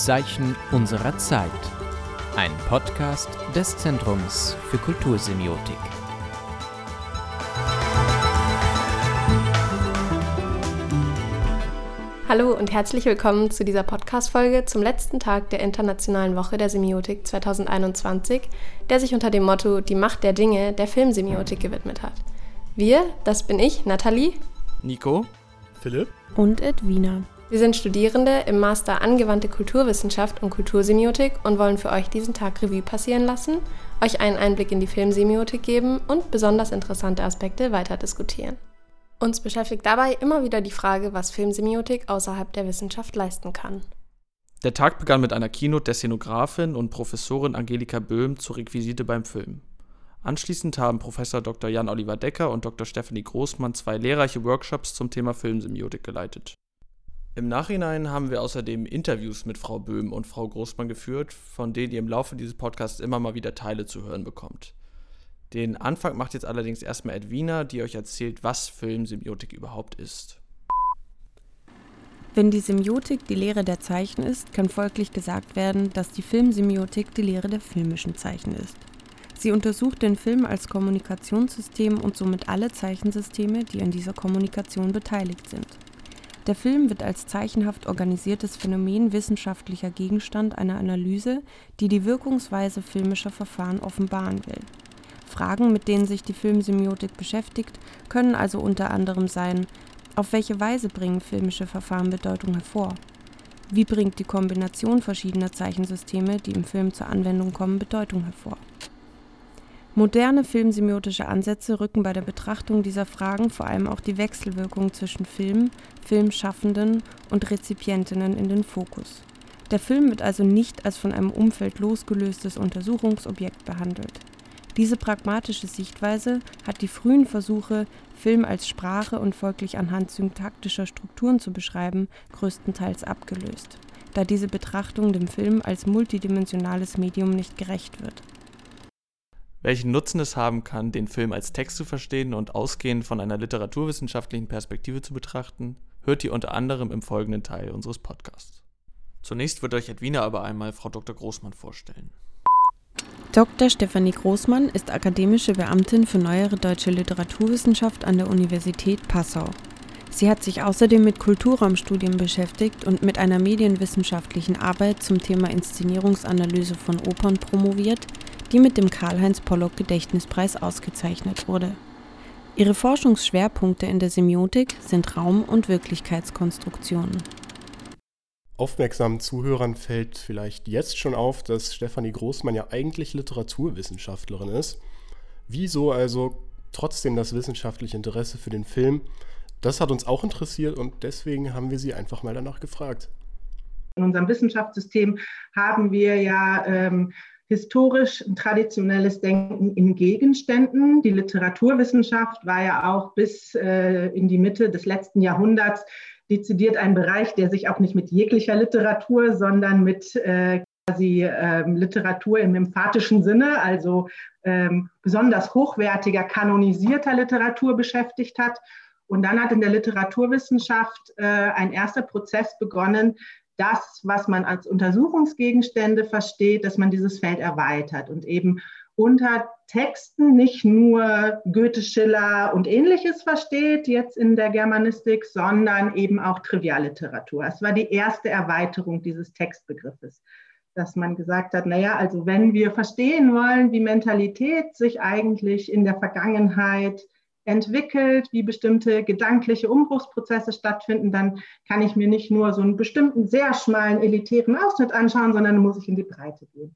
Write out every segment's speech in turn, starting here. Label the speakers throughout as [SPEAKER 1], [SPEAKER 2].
[SPEAKER 1] Zeichen unserer Zeit. Ein Podcast des Zentrums für Kultursemiotik.
[SPEAKER 2] Hallo und herzlich willkommen zu dieser Podcast-Folge zum letzten Tag der Internationalen Woche der Semiotik 2021, der sich unter dem Motto Die Macht der Dinge der Filmsemiotik gewidmet hat. Wir, das bin ich, Nathalie,
[SPEAKER 3] Nico,
[SPEAKER 4] Philipp
[SPEAKER 5] und Edwina.
[SPEAKER 2] Wir sind Studierende im Master Angewandte Kulturwissenschaft und Kultursemiotik und wollen für euch diesen Tag Revue passieren lassen, euch einen Einblick in die Filmsemiotik geben und besonders interessante Aspekte weiter diskutieren. Uns beschäftigt dabei immer wieder die Frage, was Filmsemiotik außerhalb der Wissenschaft leisten kann.
[SPEAKER 3] Der Tag begann mit einer Keynote der Szenografin und Professorin Angelika Böhm zur Requisite beim Film. Anschließend haben Professor Dr. Jan-Oliver Decker und Dr. Stephanie Großmann zwei lehrreiche Workshops zum Thema Filmsemiotik geleitet. Im Nachhinein haben wir außerdem Interviews mit Frau Böhm und Frau Großmann geführt, von denen ihr im Laufe dieses Podcasts immer mal wieder Teile zu hören bekommt. Den Anfang macht jetzt allerdings erstmal Edwina, die euch erzählt, was Filmsemiotik überhaupt ist.
[SPEAKER 5] Wenn die Semiotik die Lehre der Zeichen ist, kann folglich gesagt werden, dass die Filmsemiotik die Lehre der filmischen Zeichen ist. Sie untersucht den Film als Kommunikationssystem und somit alle Zeichensysteme, die an dieser Kommunikation beteiligt sind. Der Film wird als zeichenhaft organisiertes Phänomen wissenschaftlicher Gegenstand einer Analyse, die die Wirkungsweise filmischer Verfahren offenbaren will. Fragen, mit denen sich die Filmsemiotik beschäftigt, können also unter anderem sein: Auf welche Weise bringen filmische Verfahren Bedeutung hervor? Wie bringt die Kombination verschiedener Zeichensysteme, die im Film zur Anwendung kommen, Bedeutung hervor? Moderne filmsemiotische Ansätze rücken bei der Betrachtung dieser Fragen vor allem auch die Wechselwirkung zwischen Film, Filmschaffenden und Rezipientinnen in den Fokus. Der Film wird also nicht als von einem Umfeld losgelöstes Untersuchungsobjekt behandelt. Diese pragmatische Sichtweise hat die frühen Versuche, Film als Sprache und folglich anhand syntaktischer Strukturen zu beschreiben, größtenteils abgelöst, da diese Betrachtung dem Film als multidimensionales Medium nicht gerecht wird.
[SPEAKER 3] Welchen Nutzen es haben kann, den Film als Text zu verstehen und ausgehend von einer literaturwissenschaftlichen Perspektive zu betrachten, hört ihr unter anderem im folgenden Teil unseres Podcasts. Zunächst wird euch Edwina aber einmal Frau Dr. Großmann vorstellen.
[SPEAKER 5] Dr. Stefanie Großmann ist akademische Beamtin für neuere deutsche Literaturwissenschaft an der Universität Passau. Sie hat sich außerdem mit Kulturraumstudien beschäftigt und mit einer medienwissenschaftlichen Arbeit zum Thema Inszenierungsanalyse von Opern promoviert, die mit dem Karl-Heinz Pollock Gedächtnispreis ausgezeichnet wurde. Ihre Forschungsschwerpunkte in der Semiotik sind Raum- und Wirklichkeitskonstruktionen.
[SPEAKER 4] Aufmerksamen Zuhörern fällt vielleicht jetzt schon auf, dass Stefanie Großmann ja eigentlich Literaturwissenschaftlerin ist. Wieso also trotzdem das wissenschaftliche Interesse für den Film? Das hat uns auch interessiert und deswegen haben wir sie einfach mal danach gefragt.
[SPEAKER 6] In unserem Wissenschaftssystem haben wir ja ähm, historisch traditionelles Denken in Gegenständen. Die Literaturwissenschaft war ja auch bis äh, in die Mitte des letzten Jahrhunderts dezidiert ein Bereich, der sich auch nicht mit jeglicher Literatur, sondern mit äh, quasi ähm, Literatur im emphatischen Sinne, also ähm, besonders hochwertiger, kanonisierter Literatur beschäftigt hat. Und dann hat in der Literaturwissenschaft äh, ein erster Prozess begonnen, das, was man als Untersuchungsgegenstände versteht, dass man dieses Feld erweitert und eben unter Texten nicht nur Goethe, Schiller und ähnliches versteht, jetzt in der Germanistik, sondern eben auch Trivialliteratur. Es war die erste Erweiterung dieses Textbegriffes, dass man gesagt hat, naja, also wenn wir verstehen wollen, wie Mentalität sich eigentlich in der Vergangenheit entwickelt, wie bestimmte gedankliche Umbruchsprozesse stattfinden, dann kann ich mir nicht nur so einen bestimmten sehr schmalen elitären Ausschnitt anschauen, sondern muss ich in die Breite gehen.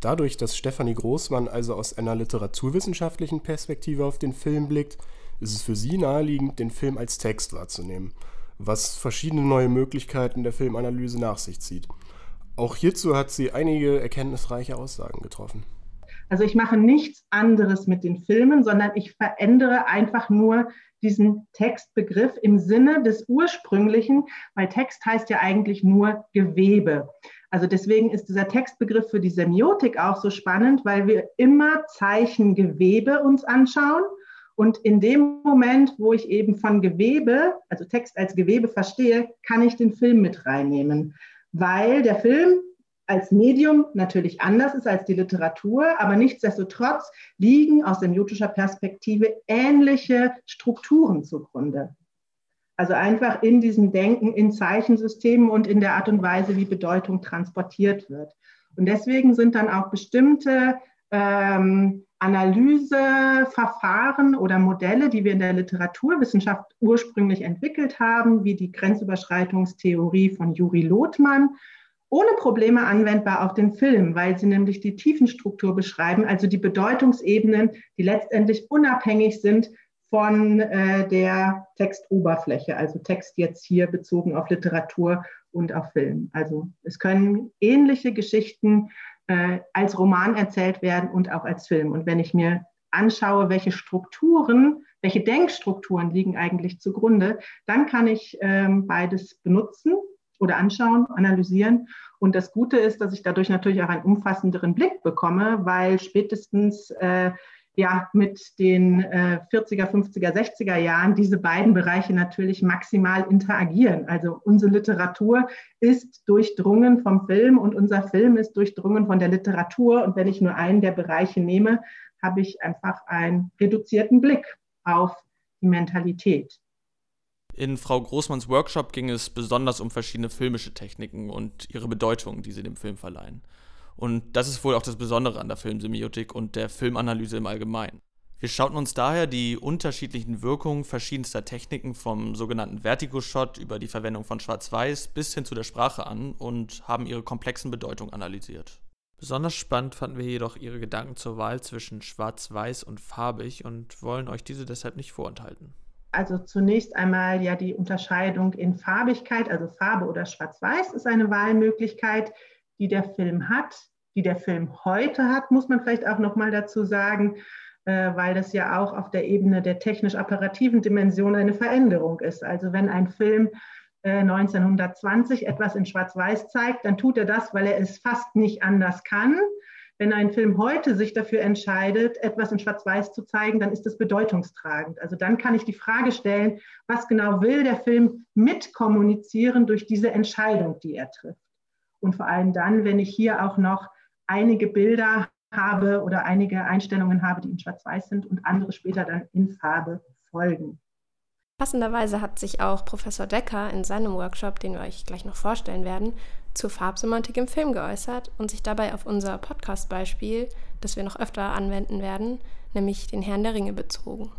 [SPEAKER 4] Dadurch, dass Stefanie Großmann also aus einer literaturwissenschaftlichen Perspektive auf den Film blickt, ist es für sie naheliegend, den Film als Text wahrzunehmen, was verschiedene neue Möglichkeiten der Filmanalyse nach sich zieht. Auch hierzu hat sie einige erkenntnisreiche Aussagen getroffen.
[SPEAKER 6] Also ich mache nichts anderes mit den Filmen, sondern ich verändere einfach nur diesen Textbegriff im Sinne des ursprünglichen, weil Text heißt ja eigentlich nur Gewebe. Also deswegen ist dieser Textbegriff für die Semiotik auch so spannend, weil wir immer Zeichengewebe uns anschauen. Und in dem Moment, wo ich eben von Gewebe, also Text als Gewebe verstehe, kann ich den Film mit reinnehmen. weil der Film als Medium natürlich anders ist als die Literatur, aber nichtsdestotrotz liegen aus semiotischer Perspektive ähnliche Strukturen zugrunde. Also einfach in diesem Denken in Zeichensystemen und in der Art und Weise, wie Bedeutung transportiert wird. Und deswegen sind dann auch bestimmte ähm, Analyseverfahren oder Modelle, die wir in der Literaturwissenschaft ursprünglich entwickelt haben, wie die Grenzüberschreitungstheorie von Juri Lothmann, ohne Probleme anwendbar auf den Film, weil sie nämlich die Tiefenstruktur beschreiben, also die Bedeutungsebenen, die letztendlich unabhängig sind von äh, der Textoberfläche, also Text jetzt hier bezogen auf Literatur und auf Film. Also es können ähnliche Geschichten äh, als Roman erzählt werden und auch als Film. Und wenn ich mir anschaue, welche Strukturen, welche Denkstrukturen liegen eigentlich zugrunde, dann kann ich ähm, beides benutzen oder anschauen, analysieren. Und das Gute ist, dass ich dadurch natürlich auch einen umfassenderen Blick bekomme, weil spätestens äh, ja mit den äh, 40er, 50er, 60er Jahren diese beiden Bereiche natürlich maximal interagieren. Also unsere Literatur ist durchdrungen vom Film und unser Film ist durchdrungen von der Literatur. Und wenn ich nur einen der Bereiche nehme, habe ich einfach einen reduzierten Blick auf die Mentalität.
[SPEAKER 3] In Frau Großmanns Workshop ging es besonders um verschiedene filmische Techniken und ihre Bedeutung, die sie dem Film verleihen. Und das ist wohl auch das Besondere an der Filmsemiotik und der Filmanalyse im Allgemeinen. Wir schauten uns daher die unterschiedlichen Wirkungen verschiedenster Techniken vom sogenannten Vertigo-Shot über die Verwendung von Schwarz-Weiß bis hin zu der Sprache an und haben ihre komplexen Bedeutungen analysiert. Besonders spannend fanden wir jedoch ihre Gedanken zur Wahl zwischen Schwarz-Weiß und farbig und wollen euch diese deshalb nicht vorenthalten.
[SPEAKER 6] Also zunächst einmal ja die Unterscheidung in Farbigkeit, also Farbe oder Schwarz-Weiß ist eine Wahlmöglichkeit, die der Film hat die der Film heute hat, muss man vielleicht auch noch mal dazu sagen, äh, weil das ja auch auf der Ebene der technisch-apparativen Dimension eine Veränderung ist. Also wenn ein Film 1920 äh, etwas in Schwarz-Weiß zeigt, dann tut er das, weil er es fast nicht anders kann. Wenn ein Film heute sich dafür entscheidet, etwas in Schwarz-Weiß zu zeigen, dann ist es bedeutungstragend. Also dann kann ich die Frage stellen, was genau will der Film mitkommunizieren durch diese Entscheidung, die er trifft. Und vor allem dann, wenn ich hier auch noch einige Bilder habe oder einige Einstellungen habe, die in Schwarz-Weiß sind und andere später dann in Farbe folgen.
[SPEAKER 2] Passenderweise hat sich auch Professor Decker in seinem Workshop, den wir euch gleich noch vorstellen werden, zur Farbsemantik im Film geäußert und sich dabei auf unser Podcast-Beispiel, das wir noch öfter anwenden werden, nämlich den Herrn der Ringe bezogen.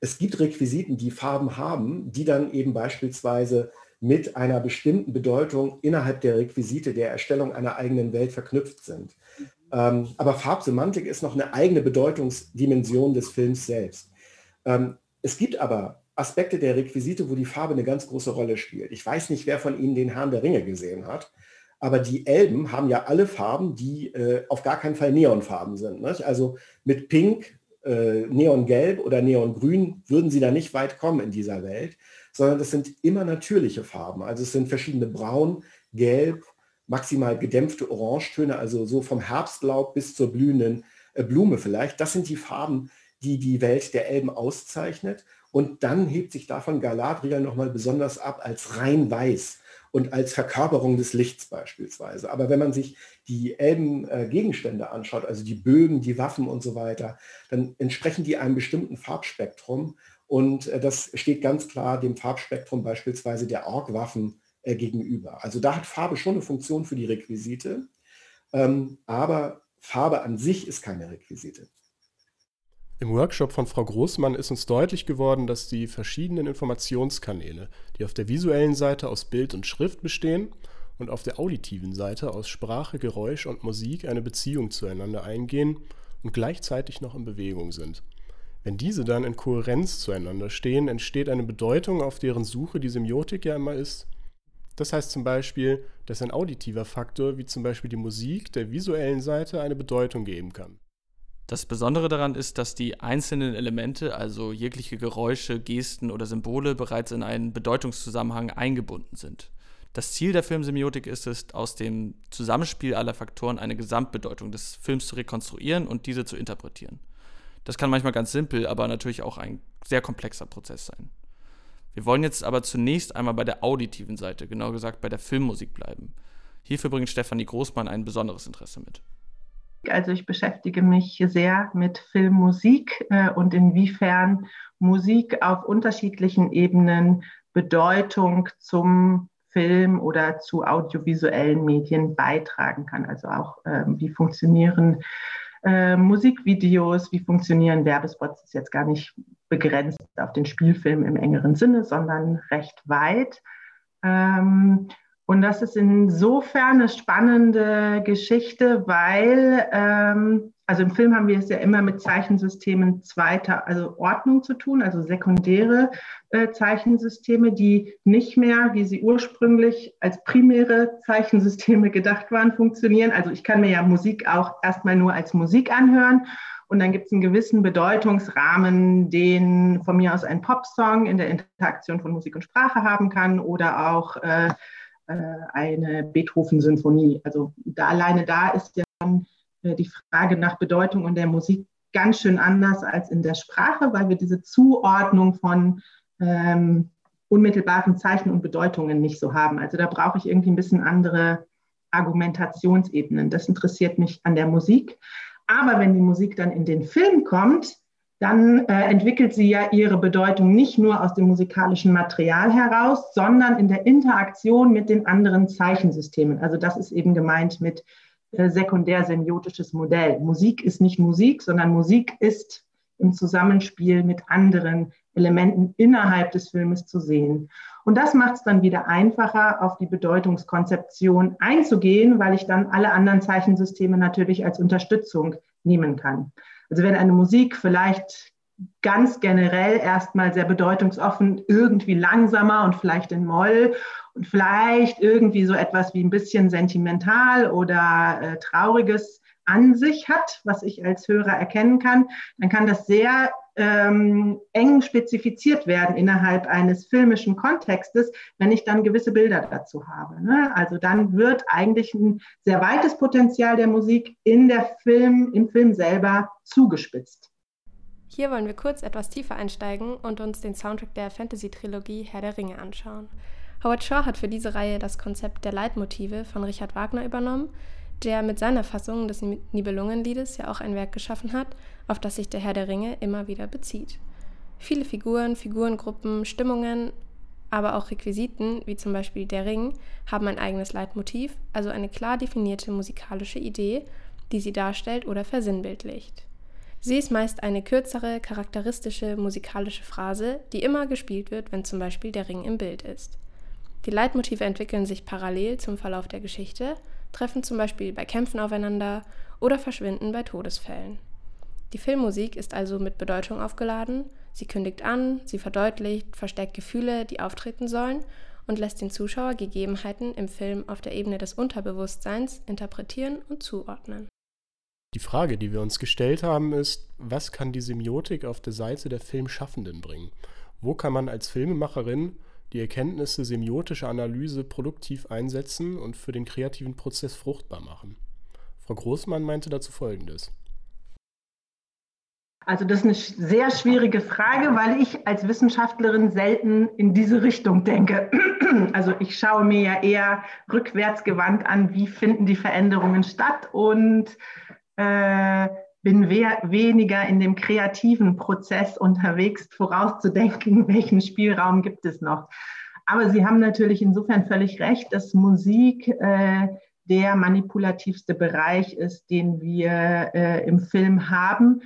[SPEAKER 7] Es gibt Requisiten, die Farben haben, die dann eben beispielsweise mit einer bestimmten Bedeutung innerhalb der Requisite der Erstellung einer eigenen Welt verknüpft sind. Ähm, aber Farbsemantik ist noch eine eigene Bedeutungsdimension des Films selbst. Ähm, es gibt aber Aspekte der Requisite, wo die Farbe eine ganz große Rolle spielt. Ich weiß nicht, wer von Ihnen den Herrn der Ringe gesehen hat, aber die Elben haben ja alle Farben, die äh, auf gar keinen Fall Neonfarben sind. Nicht? Also mit Pink, äh, Neongelb oder Neongrün würden Sie da nicht weit kommen in dieser Welt sondern das sind immer natürliche Farben. Also es sind verschiedene Braun, Gelb, maximal gedämpfte Orangetöne, also so vom Herbstlaub bis zur blühenden äh, Blume vielleicht. Das sind die Farben, die die Welt der Elben auszeichnet. Und dann hebt sich davon Galadriel nochmal besonders ab als rein weiß und als Verkörperung des Lichts beispielsweise. Aber wenn man sich die Elben-Gegenstände äh, anschaut, also die Bögen, die Waffen und so weiter, dann entsprechen die einem bestimmten Farbspektrum. Und äh, das steht ganz klar dem Farbspektrum beispielsweise der Org-Waffen äh, gegenüber. Also da hat Farbe schon eine Funktion für die Requisite, ähm, aber Farbe an sich ist keine Requisite.
[SPEAKER 4] Im Workshop von Frau Großmann ist uns deutlich geworden, dass die verschiedenen Informationskanäle, die auf der visuellen Seite aus Bild und Schrift bestehen und auf der auditiven Seite aus Sprache, Geräusch und Musik eine Beziehung zueinander eingehen und gleichzeitig noch in Bewegung sind. Wenn diese dann in Kohärenz zueinander stehen, entsteht eine Bedeutung, auf deren Suche die Semiotik ja immer ist. Das heißt zum Beispiel, dass ein auditiver Faktor, wie zum Beispiel die Musik, der visuellen Seite eine Bedeutung geben kann.
[SPEAKER 3] Das Besondere daran ist, dass die einzelnen Elemente, also jegliche Geräusche, Gesten oder Symbole, bereits in einen Bedeutungszusammenhang eingebunden sind. Das Ziel der Filmsemiotik ist es, aus dem Zusammenspiel aller Faktoren eine Gesamtbedeutung des Films zu rekonstruieren und diese zu interpretieren. Das kann manchmal ganz simpel, aber natürlich auch ein sehr komplexer Prozess sein. Wir wollen jetzt aber zunächst einmal bei der auditiven Seite, genau gesagt bei der Filmmusik bleiben. Hierfür bringt Stefanie Großmann ein besonderes Interesse mit.
[SPEAKER 6] Also ich beschäftige mich sehr mit Filmmusik äh, und inwiefern Musik auf unterschiedlichen Ebenen Bedeutung zum Film oder zu audiovisuellen Medien beitragen kann. Also auch, äh, wie funktionieren äh, Musikvideos, wie funktionieren Werbespots, ist jetzt gar nicht begrenzt auf den Spielfilm im engeren Sinne, sondern recht weit. Ähm, und das ist insofern eine spannende Geschichte, weil, ähm, also im Film haben wir es ja immer mit Zeichensystemen zweiter, also Ordnung zu tun, also sekundäre äh, Zeichensysteme, die nicht mehr, wie sie ursprünglich als primäre Zeichensysteme gedacht waren, funktionieren. Also ich kann mir ja Musik auch erstmal nur als Musik anhören. Und dann gibt es einen gewissen Bedeutungsrahmen, den von mir aus ein Popsong in der Interaktion von Musik und Sprache haben kann oder auch äh, eine Beethoven-Sinfonie. Also da alleine da ist ja dann äh, die Frage nach Bedeutung in der Musik ganz schön anders als in der Sprache, weil wir diese Zuordnung von ähm, unmittelbaren Zeichen und Bedeutungen nicht so haben. Also da brauche ich irgendwie ein bisschen andere Argumentationsebenen. Das interessiert mich an der Musik. Aber wenn die Musik dann in den Film kommt, dann äh, entwickelt sie ja ihre Bedeutung nicht nur aus dem musikalischen Material heraus, sondern in der Interaktion mit den anderen Zeichensystemen. Also das ist eben gemeint mit äh, sekundär-semiotisches Modell. Musik ist nicht Musik, sondern Musik ist im Zusammenspiel mit anderen Elementen innerhalb des Filmes zu sehen. Und das macht es dann wieder einfacher, auf die Bedeutungskonzeption einzugehen, weil ich dann alle anderen Zeichensysteme natürlich als Unterstützung nehmen kann. Also wenn eine Musik vielleicht ganz generell erstmal sehr bedeutungsoffen, irgendwie langsamer und vielleicht in Moll und vielleicht irgendwie so etwas wie ein bisschen sentimental oder äh, trauriges an sich hat, was ich als Hörer erkennen kann, dann kann das sehr ähm, eng spezifiziert werden innerhalb eines filmischen Kontextes, wenn ich dann gewisse Bilder dazu habe. Ne? Also dann wird eigentlich ein sehr weites Potenzial der Musik in der Film, im Film selber zugespitzt.
[SPEAKER 2] Hier wollen wir kurz etwas tiefer einsteigen und uns den Soundtrack der Fantasy-Trilogie Herr der Ringe anschauen. Howard Shaw hat für diese Reihe das Konzept der Leitmotive von Richard Wagner übernommen, der mit seiner Fassung des Nibelungenliedes ja auch ein Werk geschaffen hat, auf das sich der Herr der Ringe immer wieder bezieht. Viele Figuren, Figurengruppen, Stimmungen, aber auch Requisiten, wie zum Beispiel der Ring, haben ein eigenes Leitmotiv, also eine klar definierte musikalische Idee, die sie darstellt oder versinnbildlicht. Sie ist meist eine kürzere, charakteristische musikalische Phrase, die immer gespielt wird, wenn zum Beispiel der Ring im Bild ist. Die Leitmotive entwickeln sich parallel zum Verlauf der Geschichte treffen zum Beispiel bei Kämpfen aufeinander oder verschwinden bei Todesfällen. Die Filmmusik ist also mit Bedeutung aufgeladen, sie kündigt an, sie verdeutlicht, verstärkt Gefühle, die auftreten sollen und lässt den Zuschauer Gegebenheiten im Film auf der Ebene des Unterbewusstseins interpretieren und zuordnen.
[SPEAKER 4] Die Frage, die wir uns gestellt haben, ist, was kann die Semiotik auf der Seite der Filmschaffenden bringen? Wo kann man als Filmemacherin die Erkenntnisse semiotischer Analyse produktiv einsetzen und für den kreativen Prozess fruchtbar machen. Frau Großmann meinte dazu Folgendes.
[SPEAKER 6] Also das ist eine sehr schwierige Frage, weil ich als Wissenschaftlerin selten in diese Richtung denke. Also ich schaue mir ja eher rückwärts gewandt an, wie finden die Veränderungen statt und äh, bin we weniger in dem kreativen Prozess unterwegs, vorauszudenken, welchen Spielraum gibt es noch. Aber Sie haben natürlich insofern völlig recht, dass Musik äh, der manipulativste Bereich ist, den wir äh, im Film haben,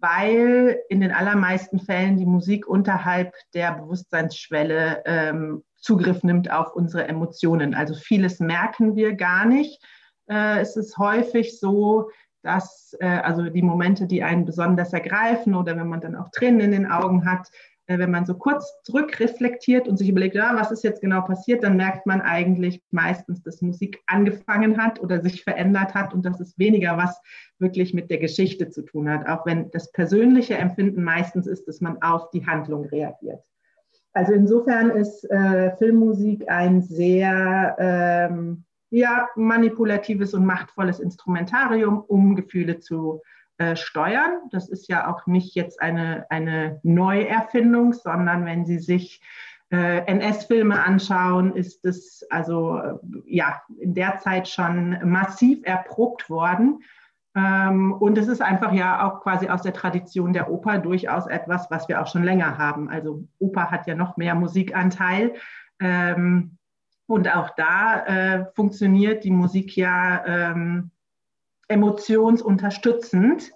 [SPEAKER 6] weil in den allermeisten Fällen die Musik unterhalb der Bewusstseinsschwelle ähm, Zugriff nimmt auf unsere Emotionen. Also vieles merken wir gar nicht. Äh, es ist häufig so, dass äh, also die Momente, die einen besonders ergreifen oder wenn man dann auch Tränen in den Augen hat, äh, wenn man so kurz zurückreflektiert und sich überlegt, ja, was ist jetzt genau passiert, dann merkt man eigentlich meistens, dass Musik angefangen hat oder sich verändert hat und dass es weniger was wirklich mit der Geschichte zu tun hat, auch wenn das persönliche Empfinden meistens ist, dass man auf die Handlung reagiert. Also insofern ist äh, Filmmusik ein sehr ähm, ja, manipulatives und machtvolles Instrumentarium, um Gefühle zu äh, steuern. Das ist ja auch nicht jetzt eine, eine Neuerfindung, sondern wenn Sie sich äh, NS-Filme anschauen, ist es also äh, ja in der Zeit schon massiv erprobt worden. Ähm, und es ist einfach ja auch quasi aus der Tradition der Oper durchaus etwas, was wir auch schon länger haben. Also Oper hat ja noch mehr Musikanteil. Ähm, und auch da äh, funktioniert die Musik ja ähm, emotionsunterstützend.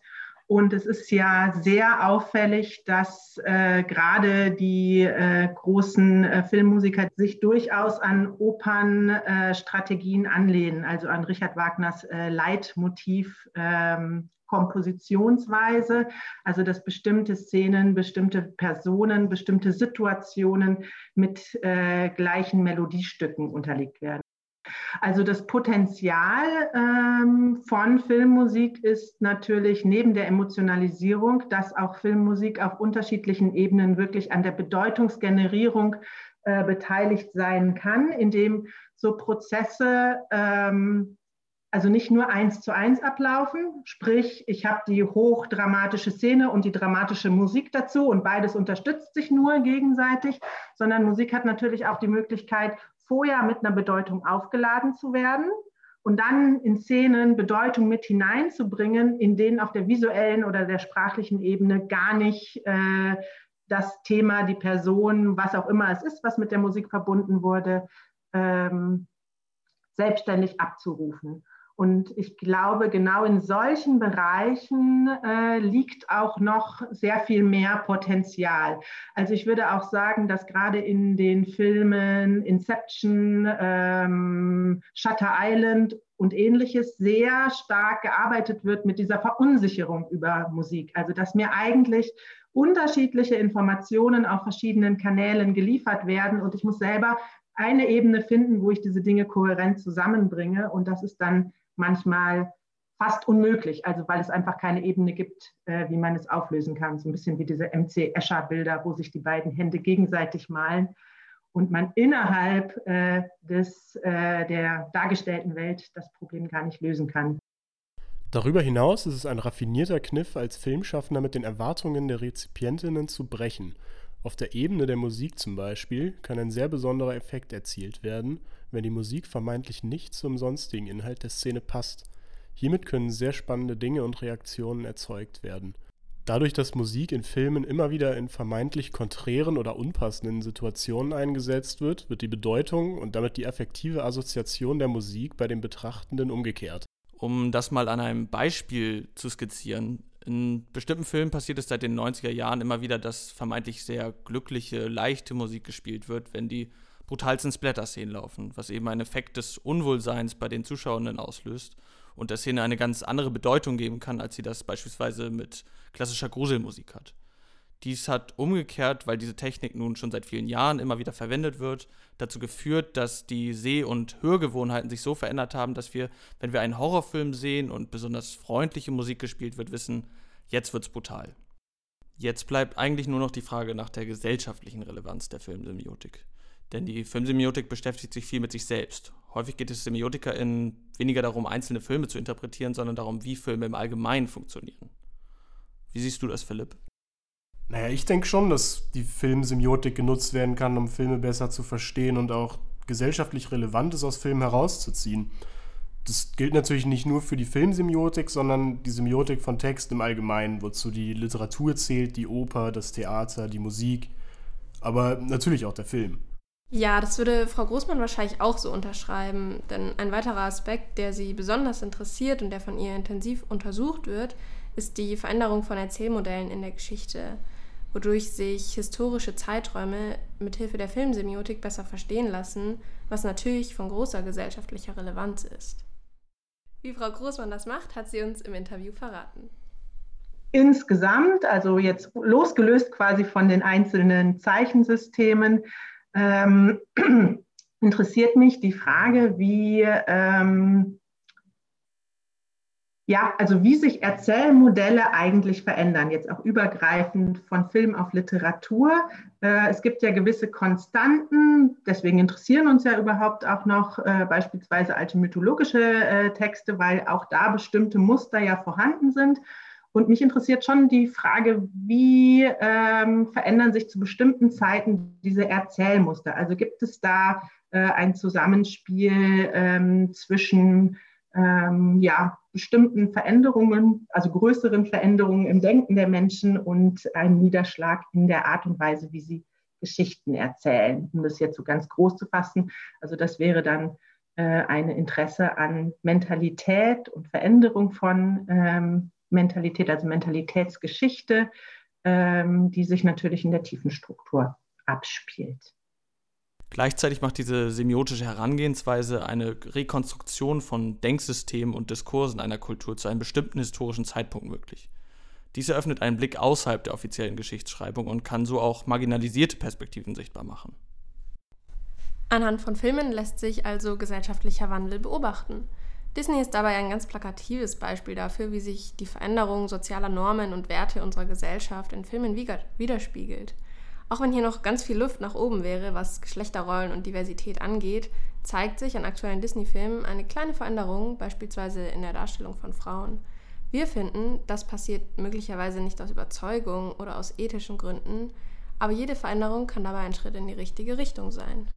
[SPEAKER 6] Und es ist ja sehr auffällig, dass äh, gerade die äh, großen äh, Filmmusiker sich durchaus an Opernstrategien anlehnen, also an Richard Wagners äh, Leitmotiv. Ähm, Kompositionsweise, also dass bestimmte Szenen, bestimmte Personen, bestimmte Situationen mit äh, gleichen Melodiestücken unterlegt werden. Also das Potenzial ähm, von Filmmusik ist natürlich neben der Emotionalisierung, dass auch Filmmusik auf unterschiedlichen Ebenen wirklich an der Bedeutungsgenerierung äh, beteiligt sein kann, indem so Prozesse ähm, also nicht nur eins zu eins ablaufen, sprich, ich habe die hochdramatische Szene und die dramatische Musik dazu und beides unterstützt sich nur gegenseitig, sondern Musik hat natürlich auch die Möglichkeit, vorher mit einer Bedeutung aufgeladen zu werden und dann in Szenen Bedeutung mit hineinzubringen, in denen auf der visuellen oder der sprachlichen Ebene gar nicht äh, das Thema, die Person, was auch immer es ist, was mit der Musik verbunden wurde, ähm, selbstständig abzurufen. Und ich glaube, genau in solchen Bereichen äh, liegt auch noch sehr viel mehr Potenzial. Also ich würde auch sagen, dass gerade in den Filmen Inception, ähm, Shutter Island und ähnliches sehr stark gearbeitet wird mit dieser Verunsicherung über Musik. Also dass mir eigentlich unterschiedliche Informationen auf verschiedenen Kanälen geliefert werden und ich muss selber eine Ebene finden, wo ich diese Dinge kohärent zusammenbringe. Und das ist dann manchmal fast unmöglich, also weil es einfach keine Ebene gibt, äh, wie man es auflösen kann. So ein bisschen wie diese MC-Escher-Bilder, wo sich die beiden Hände gegenseitig malen und man innerhalb äh, des, äh, der dargestellten Welt das Problem gar nicht lösen kann.
[SPEAKER 4] Darüber hinaus ist es ein raffinierter Kniff, als Filmschaffender mit den Erwartungen der Rezipientinnen zu brechen. Auf der Ebene der Musik zum Beispiel kann ein sehr besonderer Effekt erzielt werden, wenn die Musik vermeintlich nicht zum sonstigen Inhalt der Szene passt. Hiermit können sehr spannende Dinge und Reaktionen erzeugt werden. Dadurch, dass Musik in Filmen immer wieder in vermeintlich konträren oder unpassenden Situationen eingesetzt wird, wird die Bedeutung und damit die affektive Assoziation der Musik bei den Betrachtenden umgekehrt.
[SPEAKER 3] Um das mal an einem Beispiel zu skizzieren. In bestimmten Filmen passiert es seit den 90er Jahren immer wieder, dass vermeintlich sehr glückliche, leichte Musik gespielt wird, wenn die brutalsten Splatter-Szenen laufen, was eben einen Effekt des Unwohlseins bei den Zuschauenden auslöst und der Szene eine ganz andere Bedeutung geben kann, als sie das beispielsweise mit klassischer Gruselmusik hat. Dies hat umgekehrt, weil diese Technik nun schon seit vielen Jahren immer wieder verwendet wird, dazu geführt, dass die Seh- und Hörgewohnheiten sich so verändert haben, dass wir, wenn wir einen Horrorfilm sehen und besonders freundliche Musik gespielt wird, wissen, jetzt wird's brutal. Jetzt bleibt eigentlich nur noch die Frage nach der gesellschaftlichen Relevanz der Filmsemiotik. Denn die Filmsemiotik beschäftigt sich viel mit sich selbst. Häufig geht es SemiotikerInnen weniger darum, einzelne Filme zu interpretieren, sondern darum, wie Filme im Allgemeinen funktionieren. Wie siehst du das, Philipp?
[SPEAKER 4] Naja, ich denke schon, dass die Filmsemiotik genutzt werden kann, um Filme besser zu verstehen und auch gesellschaftlich Relevantes aus Filmen herauszuziehen. Das gilt natürlich nicht nur für die Filmsemiotik, sondern die Semiotik von Text im Allgemeinen, wozu die Literatur zählt, die Oper, das Theater, die Musik, aber natürlich auch der Film.
[SPEAKER 2] Ja, das würde Frau Großmann wahrscheinlich auch so unterschreiben, denn ein weiterer Aspekt, der sie besonders interessiert und der von ihr intensiv untersucht wird, ist die Veränderung von Erzählmodellen in der Geschichte, wodurch sich historische Zeiträume mithilfe der Filmsemiotik besser verstehen lassen, was natürlich von großer gesellschaftlicher Relevanz ist. Wie Frau Großmann das macht, hat sie uns im Interview verraten.
[SPEAKER 6] Insgesamt, also jetzt losgelöst quasi von den einzelnen Zeichensystemen, ähm, interessiert mich die Frage, wie, ähm, ja, also wie sich Erzählmodelle eigentlich verändern, jetzt auch übergreifend von Film auf Literatur. Äh, es gibt ja gewisse Konstanten, deswegen interessieren uns ja überhaupt auch noch äh, beispielsweise alte mythologische äh, Texte, weil auch da bestimmte Muster ja vorhanden sind. Und mich interessiert schon die Frage, wie ähm, verändern sich zu bestimmten Zeiten diese Erzählmuster? Also gibt es da äh, ein Zusammenspiel ähm, zwischen ähm, ja, bestimmten Veränderungen, also größeren Veränderungen im Denken der Menschen und einen Niederschlag in der Art und Weise, wie sie Geschichten erzählen, um das jetzt so ganz groß zu fassen. Also das wäre dann äh, ein Interesse an Mentalität und Veränderung von ähm, Mentalität, also Mentalitätsgeschichte, ähm, die sich natürlich in der tiefen Struktur abspielt.
[SPEAKER 3] Gleichzeitig macht diese semiotische Herangehensweise eine Rekonstruktion von Denksystemen und Diskursen einer Kultur zu einem bestimmten historischen Zeitpunkt möglich. Dies eröffnet einen Blick außerhalb der offiziellen Geschichtsschreibung und kann so auch marginalisierte Perspektiven sichtbar machen.
[SPEAKER 2] Anhand von Filmen lässt sich also gesellschaftlicher Wandel beobachten. Disney ist dabei ein ganz plakatives Beispiel dafür, wie sich die Veränderung sozialer Normen und Werte unserer Gesellschaft in Filmen widerspiegelt. Auch wenn hier noch ganz viel Luft nach oben wäre, was Geschlechterrollen und Diversität angeht, zeigt sich an aktuellen Disney-Filmen eine kleine Veränderung, beispielsweise in der Darstellung von Frauen. Wir finden, das passiert möglicherweise nicht aus Überzeugung oder aus ethischen Gründen, aber jede Veränderung kann dabei ein Schritt in die richtige Richtung sein.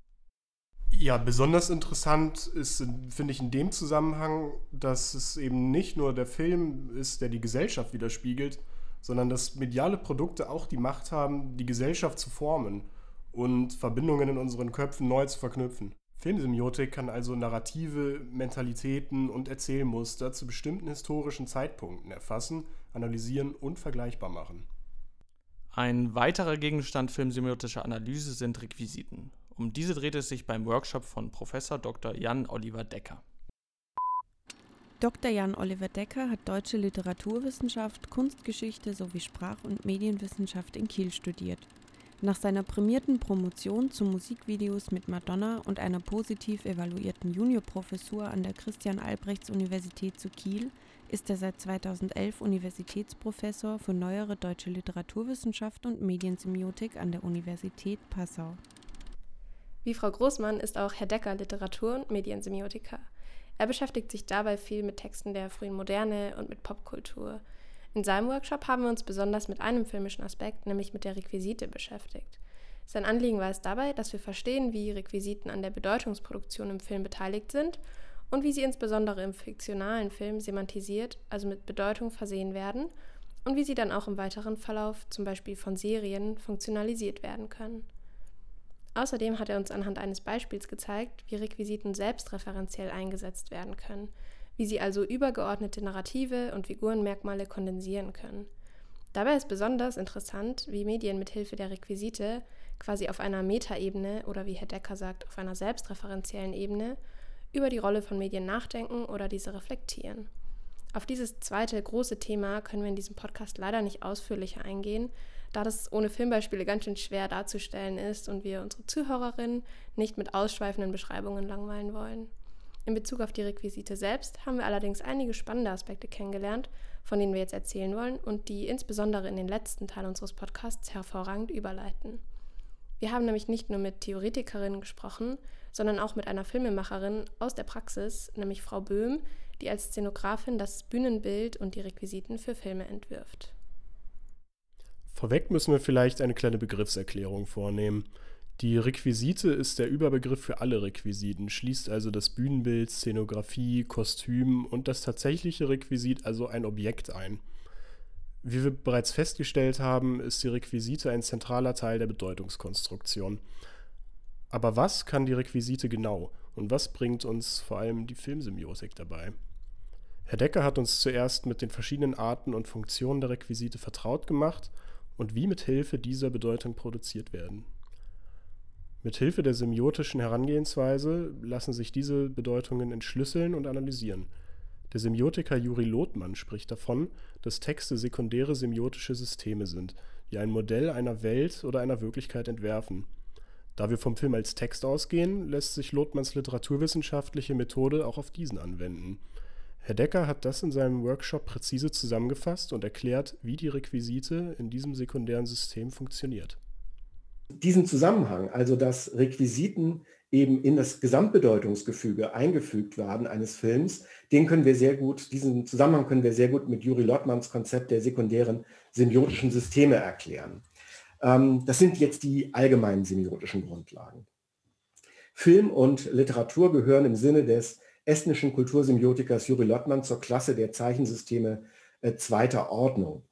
[SPEAKER 4] Ja, besonders interessant ist, finde ich, in dem Zusammenhang, dass es eben nicht nur der Film ist, der die Gesellschaft widerspiegelt, sondern dass mediale Produkte auch die Macht haben, die Gesellschaft zu formen und Verbindungen in unseren Köpfen neu zu verknüpfen. Filmsemiotik kann also Narrative, Mentalitäten und Erzählmuster zu bestimmten historischen Zeitpunkten erfassen, analysieren und vergleichbar machen.
[SPEAKER 3] Ein weiterer Gegenstand filmsemiotischer Analyse sind Requisiten. Um diese dreht es sich beim Workshop von Prof. Dr. Jan Oliver Decker.
[SPEAKER 5] Dr. Jan Oliver Decker hat deutsche Literaturwissenschaft, Kunstgeschichte sowie Sprach- und Medienwissenschaft in Kiel studiert. Nach seiner prämierten Promotion zu Musikvideos mit Madonna und einer positiv evaluierten Juniorprofessur an der Christian-Albrechts-Universität zu Kiel ist er seit 2011 Universitätsprofessor für neuere deutsche Literaturwissenschaft und Mediensemiotik an der Universität Passau.
[SPEAKER 2] Wie Frau Großmann ist auch Herr Decker Literatur- und Mediensemiotiker. Er beschäftigt sich dabei viel mit Texten der frühen Moderne und mit Popkultur. In seinem Workshop haben wir uns besonders mit einem filmischen Aspekt, nämlich mit der Requisite, beschäftigt. Sein Anliegen war es dabei, dass wir verstehen, wie Requisiten an der Bedeutungsproduktion im Film beteiligt sind und wie sie insbesondere im fiktionalen Film semantisiert, also mit Bedeutung versehen werden, und wie sie dann auch im weiteren Verlauf, zum Beispiel von Serien, funktionalisiert werden können. Außerdem hat er uns anhand eines Beispiels gezeigt, wie Requisiten selbstreferenziell eingesetzt werden können, wie sie also übergeordnete Narrative und Figurenmerkmale kondensieren können. Dabei ist besonders interessant, wie Medien mithilfe der Requisite quasi auf einer Metaebene oder wie Herr Decker sagt, auf einer selbstreferenziellen Ebene über die Rolle von Medien nachdenken oder diese reflektieren. Auf dieses zweite große Thema können wir in diesem Podcast leider nicht ausführlicher eingehen, da das ohne Filmbeispiele ganz schön schwer darzustellen ist und wir unsere Zuhörerinnen nicht mit ausschweifenden Beschreibungen langweilen wollen. In Bezug auf die Requisite selbst haben wir allerdings einige spannende Aspekte kennengelernt, von denen wir jetzt erzählen wollen und die insbesondere in den letzten Teil unseres Podcasts hervorragend überleiten. Wir haben nämlich nicht nur mit Theoretikerinnen gesprochen, sondern auch mit einer Filmemacherin aus der Praxis, nämlich Frau Böhm, die als Szenografin das Bühnenbild und die Requisiten für Filme entwirft.
[SPEAKER 4] Vorweg müssen wir vielleicht eine kleine Begriffserklärung vornehmen. Die Requisite ist der Überbegriff für alle Requisiten, schließt also das Bühnenbild, Szenografie, Kostüm und das tatsächliche Requisit, also ein Objekt ein. Wie wir bereits festgestellt haben, ist die Requisite ein zentraler Teil der Bedeutungskonstruktion. Aber was kann die Requisite genau und was bringt uns vor allem die Filmsemiotik dabei? Herr Decker hat uns zuerst mit den verschiedenen Arten und Funktionen der Requisite vertraut gemacht – und wie mit Hilfe dieser Bedeutung produziert werden. Mit Hilfe der semiotischen Herangehensweise lassen sich diese Bedeutungen entschlüsseln und analysieren. Der Semiotiker Juri Lothmann spricht davon, dass Texte sekundäre semiotische Systeme sind, die ein Modell einer Welt oder einer Wirklichkeit entwerfen. Da wir vom Film als Text ausgehen, lässt sich Lothmanns literaturwissenschaftliche Methode auch auf diesen anwenden. Herr Decker hat das in seinem Workshop präzise zusammengefasst und erklärt, wie die Requisite in diesem sekundären System funktioniert.
[SPEAKER 7] Diesen Zusammenhang, also dass Requisiten eben in das Gesamtbedeutungsgefüge eingefügt werden eines Films, den können wir sehr gut, diesen Zusammenhang können wir sehr gut mit Juri Lottmanns Konzept der sekundären semiotischen Systeme erklären. Ähm, das sind jetzt die allgemeinen semiotischen Grundlagen. Film und Literatur gehören im Sinne des estnischen Kultursemiotikers Juri Lottmann zur Klasse der Zeichensysteme äh, zweiter Ordnung.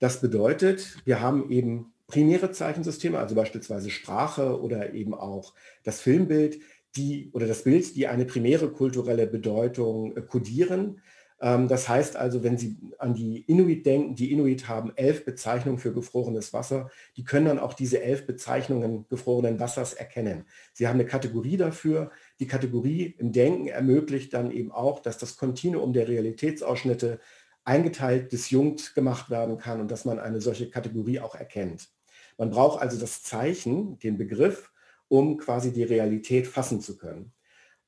[SPEAKER 7] Das bedeutet, wir haben eben primäre Zeichensysteme, also beispielsweise Sprache oder eben auch das Filmbild, die oder das Bild, die eine primäre kulturelle Bedeutung äh, kodieren. Ähm, das heißt also, wenn Sie an die Inuit denken, die Inuit haben elf Bezeichnungen für gefrorenes Wasser, die können dann auch diese elf Bezeichnungen gefrorenen Wassers erkennen. Sie haben eine Kategorie dafür. Die Kategorie im Denken ermöglicht dann eben auch, dass das Kontinuum der Realitätsausschnitte eingeteilt, disjunkt gemacht werden kann und dass man eine solche Kategorie auch erkennt. Man braucht also das Zeichen, den Begriff, um quasi die Realität fassen zu können.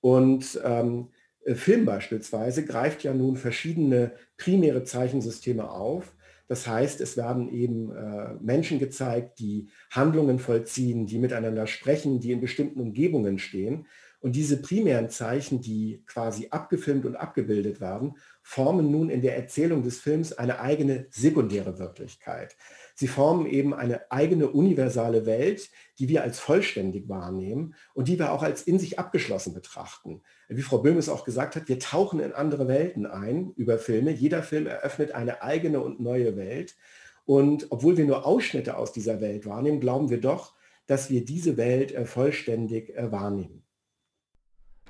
[SPEAKER 7] Und ähm, äh, Film beispielsweise greift ja nun verschiedene primäre Zeichensysteme auf. Das heißt, es werden eben äh, Menschen gezeigt, die Handlungen vollziehen, die miteinander sprechen, die in bestimmten Umgebungen stehen. Und diese primären Zeichen, die quasi abgefilmt und abgebildet werden, formen nun in der Erzählung des Films eine eigene sekundäre Wirklichkeit. Sie formen eben eine eigene universale Welt, die wir als vollständig wahrnehmen und die wir auch als in sich abgeschlossen betrachten. Wie Frau Böhm es auch gesagt hat, wir tauchen in andere Welten ein über Filme. Jeder Film eröffnet eine eigene und neue Welt. Und obwohl wir nur Ausschnitte aus dieser Welt wahrnehmen, glauben wir doch, dass wir diese Welt äh, vollständig äh, wahrnehmen.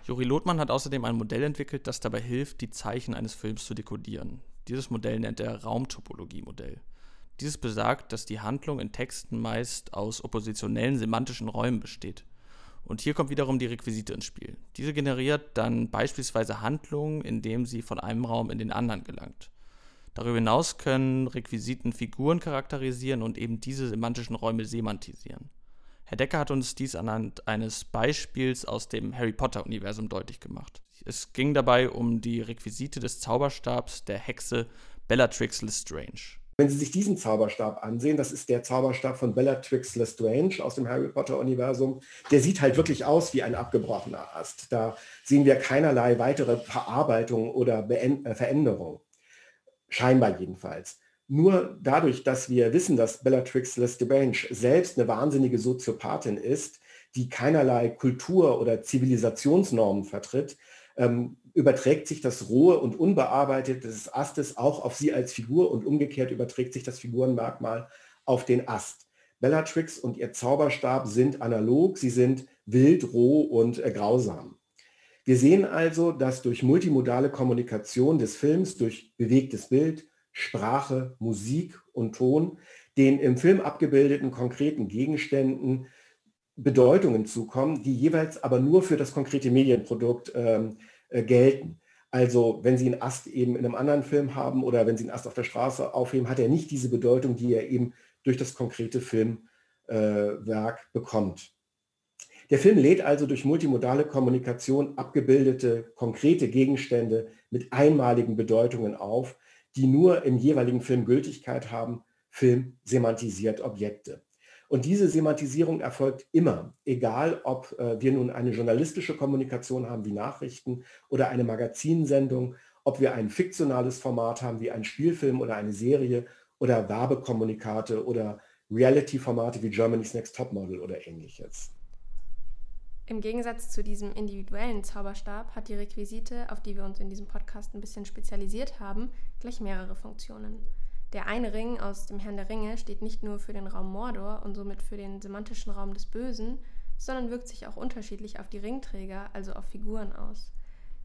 [SPEAKER 3] Juri Lothmann hat außerdem ein Modell entwickelt, das dabei hilft, die Zeichen eines Films zu dekodieren. Dieses Modell nennt er Raumtopologie-Modell. Dieses besagt, dass die Handlung in Texten meist aus oppositionellen semantischen Räumen besteht. Und hier kommt wiederum die Requisite ins Spiel. Diese generiert dann beispielsweise Handlungen, indem sie von einem Raum in den anderen gelangt. Darüber hinaus können Requisiten Figuren charakterisieren und eben diese semantischen Räume semantisieren. Herr Decker hat uns dies anhand eines Beispiels aus dem Harry Potter-Universum deutlich gemacht. Es ging dabei um die Requisite des Zauberstabs der Hexe Bellatrix Lestrange.
[SPEAKER 7] Wenn Sie sich diesen Zauberstab ansehen, das ist der Zauberstab von Bellatrix Lestrange aus dem Harry Potter-Universum, der sieht halt wirklich aus wie ein abgebrochener Ast. Da sehen wir keinerlei weitere Verarbeitung oder Beend äh, Veränderung. Scheinbar jedenfalls. Nur dadurch, dass wir wissen, dass Bellatrix Lestrange selbst eine wahnsinnige Soziopathin ist, die keinerlei Kultur- oder Zivilisationsnormen vertritt, ähm, überträgt sich das rohe und unbearbeitete des Astes auch auf sie als Figur und umgekehrt überträgt sich das Figurenmerkmal auf den Ast. Bellatrix und ihr Zauberstab sind analog, sie sind wild, roh und äh, grausam. Wir sehen also, dass durch multimodale Kommunikation des Films, durch bewegtes Bild, Sprache, Musik und Ton den im Film abgebildeten konkreten Gegenständen Bedeutungen zukommen, die jeweils aber nur für das konkrete Medienprodukt ähm, äh, gelten. Also wenn Sie einen Ast eben in einem anderen Film haben oder wenn Sie einen Ast auf der Straße aufheben, hat er nicht diese Bedeutung, die er eben durch das konkrete Filmwerk äh, bekommt. Der Film lädt also durch multimodale Kommunikation abgebildete konkrete Gegenstände mit einmaligen Bedeutungen auf, die nur im jeweiligen Film Gültigkeit haben, Film semantisiert Objekte. Und diese Semantisierung erfolgt immer, egal ob äh, wir nun eine journalistische Kommunikation haben wie Nachrichten oder eine Magazinsendung, ob wir ein fiktionales Format haben wie ein Spielfilm oder eine Serie oder Werbekommunikate oder Reality-Formate wie Germany's Next Topmodel oder ähnliches.
[SPEAKER 2] Im Gegensatz zu diesem individuellen Zauberstab hat die Requisite, auf die wir uns in diesem Podcast ein bisschen spezialisiert haben, gleich mehrere Funktionen. Der eine Ring aus dem Herrn der Ringe steht nicht nur für den Raum Mordor und somit für den semantischen Raum des Bösen, sondern wirkt sich auch unterschiedlich auf die Ringträger, also auf Figuren aus.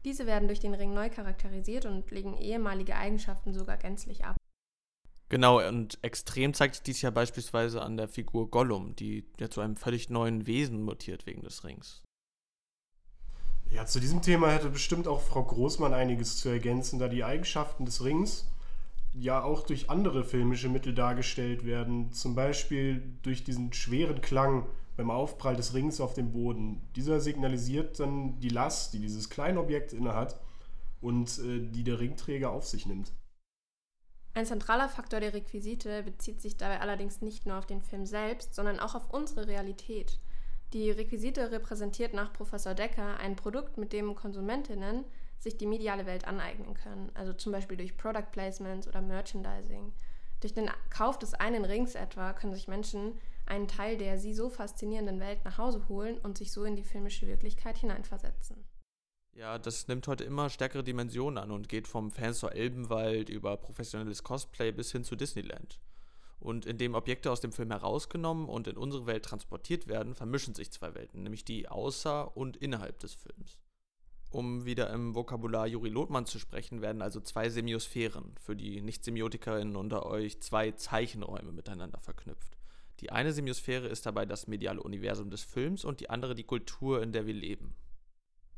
[SPEAKER 2] Diese werden durch den Ring neu charakterisiert und legen ehemalige Eigenschaften sogar gänzlich ab.
[SPEAKER 3] Genau, und extrem zeigt sich dies ja beispielsweise an der Figur Gollum, die ja zu einem völlig neuen Wesen mutiert wegen des Rings.
[SPEAKER 4] Ja, zu diesem Thema hätte bestimmt auch Frau Großmann einiges zu ergänzen, da die Eigenschaften des Rings ja auch durch andere filmische Mittel dargestellt werden. Zum Beispiel durch diesen schweren Klang beim Aufprall des Rings auf dem Boden. Dieser signalisiert dann die Last, die dieses kleine Objekt innehat und äh, die der Ringträger auf sich nimmt.
[SPEAKER 2] Ein zentraler Faktor der Requisite bezieht sich dabei allerdings nicht nur auf den Film selbst, sondern auch auf unsere Realität. Die Requisite repräsentiert nach Professor Decker ein Produkt, mit dem Konsumentinnen sich die mediale Welt aneignen können, also zum Beispiel durch Product Placements oder Merchandising. Durch den Kauf des einen Rings etwa können sich Menschen einen Teil der sie so faszinierenden Welt nach Hause holen und sich so in die filmische Wirklichkeit hineinversetzen.
[SPEAKER 3] Ja, das nimmt heute immer stärkere Dimensionen an und geht vom Fanstor Elbenwald über professionelles Cosplay bis hin zu Disneyland. Und indem Objekte aus dem Film herausgenommen und in unsere Welt transportiert werden, vermischen sich zwei Welten, nämlich die außer und innerhalb des Films. Um wieder im Vokabular Juri Lothmann zu sprechen, werden also zwei Semiosphären, für die Nicht-SemiotikerInnen unter euch zwei Zeichenräume miteinander verknüpft. Die eine Semiosphäre ist dabei das mediale Universum des Films und die andere die Kultur, in der wir leben.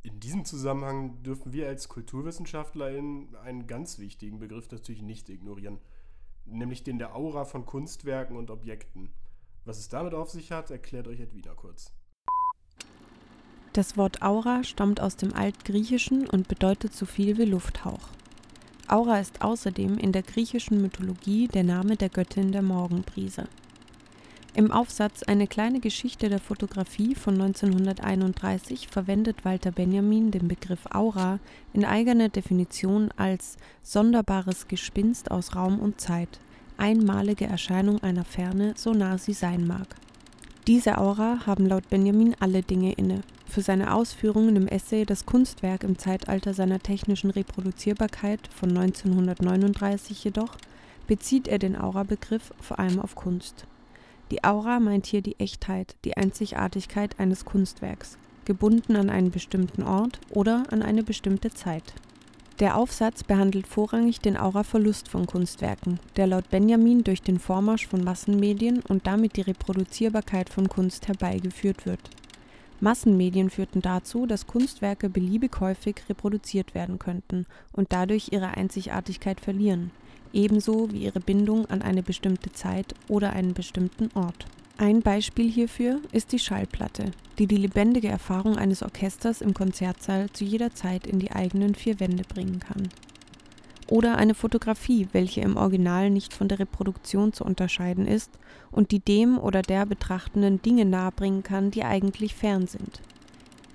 [SPEAKER 4] In diesem Zusammenhang dürfen wir als KulturwissenschaftlerInnen einen ganz wichtigen Begriff natürlich nicht ignorieren, nämlich den der Aura von Kunstwerken und Objekten. Was es damit auf sich hat, erklärt euch Edwina kurz.
[SPEAKER 5] Das Wort Aura stammt aus dem Altgriechischen und bedeutet so viel wie Lufthauch. Aura ist außerdem in der griechischen Mythologie der Name der Göttin der Morgenbrise. Im Aufsatz Eine kleine Geschichte der Fotografie von 1931 verwendet Walter Benjamin den Begriff Aura in eigener Definition als sonderbares Gespinst aus Raum und Zeit, einmalige Erscheinung einer Ferne, so nah sie sein mag. Diese Aura haben laut Benjamin alle Dinge inne. Für seine Ausführungen im Essay Das Kunstwerk im Zeitalter seiner technischen Reproduzierbarkeit von 1939 jedoch bezieht er den Aura-Begriff vor allem auf Kunst. Die Aura meint hier die Echtheit, die Einzigartigkeit eines Kunstwerks, gebunden an einen bestimmten Ort oder an eine bestimmte Zeit. Der Aufsatz behandelt vorrangig den Auraverlust von Kunstwerken, der laut Benjamin durch den Vormarsch von Massenmedien und damit die Reproduzierbarkeit von Kunst herbeigeführt wird. Massenmedien führten dazu, dass Kunstwerke beliebig häufig reproduziert werden könnten und dadurch ihre Einzigartigkeit verlieren, ebenso wie ihre Bindung an eine bestimmte Zeit oder einen bestimmten Ort. Ein Beispiel hierfür ist die Schallplatte, die die lebendige Erfahrung eines Orchesters im Konzertsaal zu jeder Zeit in die eigenen vier Wände bringen kann. Oder eine Fotografie, welche im Original nicht von der Reproduktion zu unterscheiden ist und die dem oder der Betrachtenden Dinge nahebringen kann, die eigentlich fern sind.